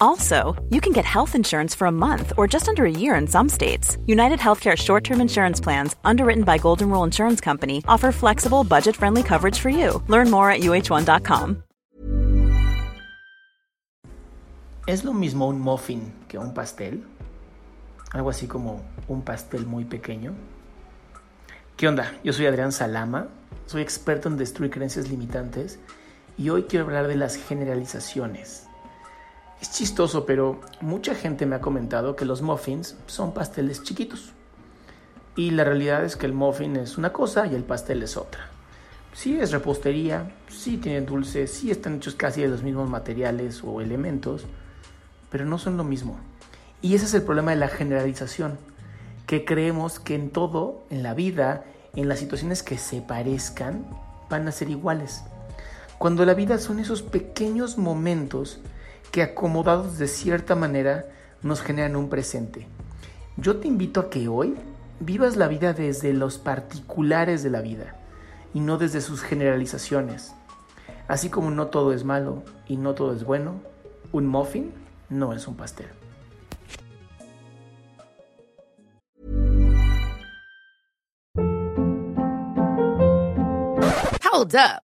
Also, you can get health insurance for a month or just under a year in some states. United Healthcare short term insurance plans, underwritten by Golden Rule Insurance Company, offer flexible, budget friendly coverage for you. Learn more at uh1.com. ¿Es lo mismo un muffin que un pastel? Algo así como un pastel muy pequeño. ¿Qué onda? Yo soy Adrián Salama, soy experto en destruir creencias limitantes y hoy quiero hablar de las generalizaciones. Es chistoso, pero mucha gente me ha comentado que los muffins son pasteles chiquitos. Y la realidad es que el muffin es una cosa y el pastel es otra. Sí es repostería, sí tienen dulces, sí están hechos casi de los mismos materiales o elementos, pero no son lo mismo. Y ese es el problema de la generalización, que creemos que en todo, en la vida, en las situaciones que se parezcan, van a ser iguales. Cuando la vida son esos pequeños momentos que acomodados de cierta manera nos generan un presente. Yo te invito a que hoy vivas la vida desde los particulares de la vida y no desde sus generalizaciones. Así como no todo es malo y no todo es bueno, un muffin no es un pastel. Hold up.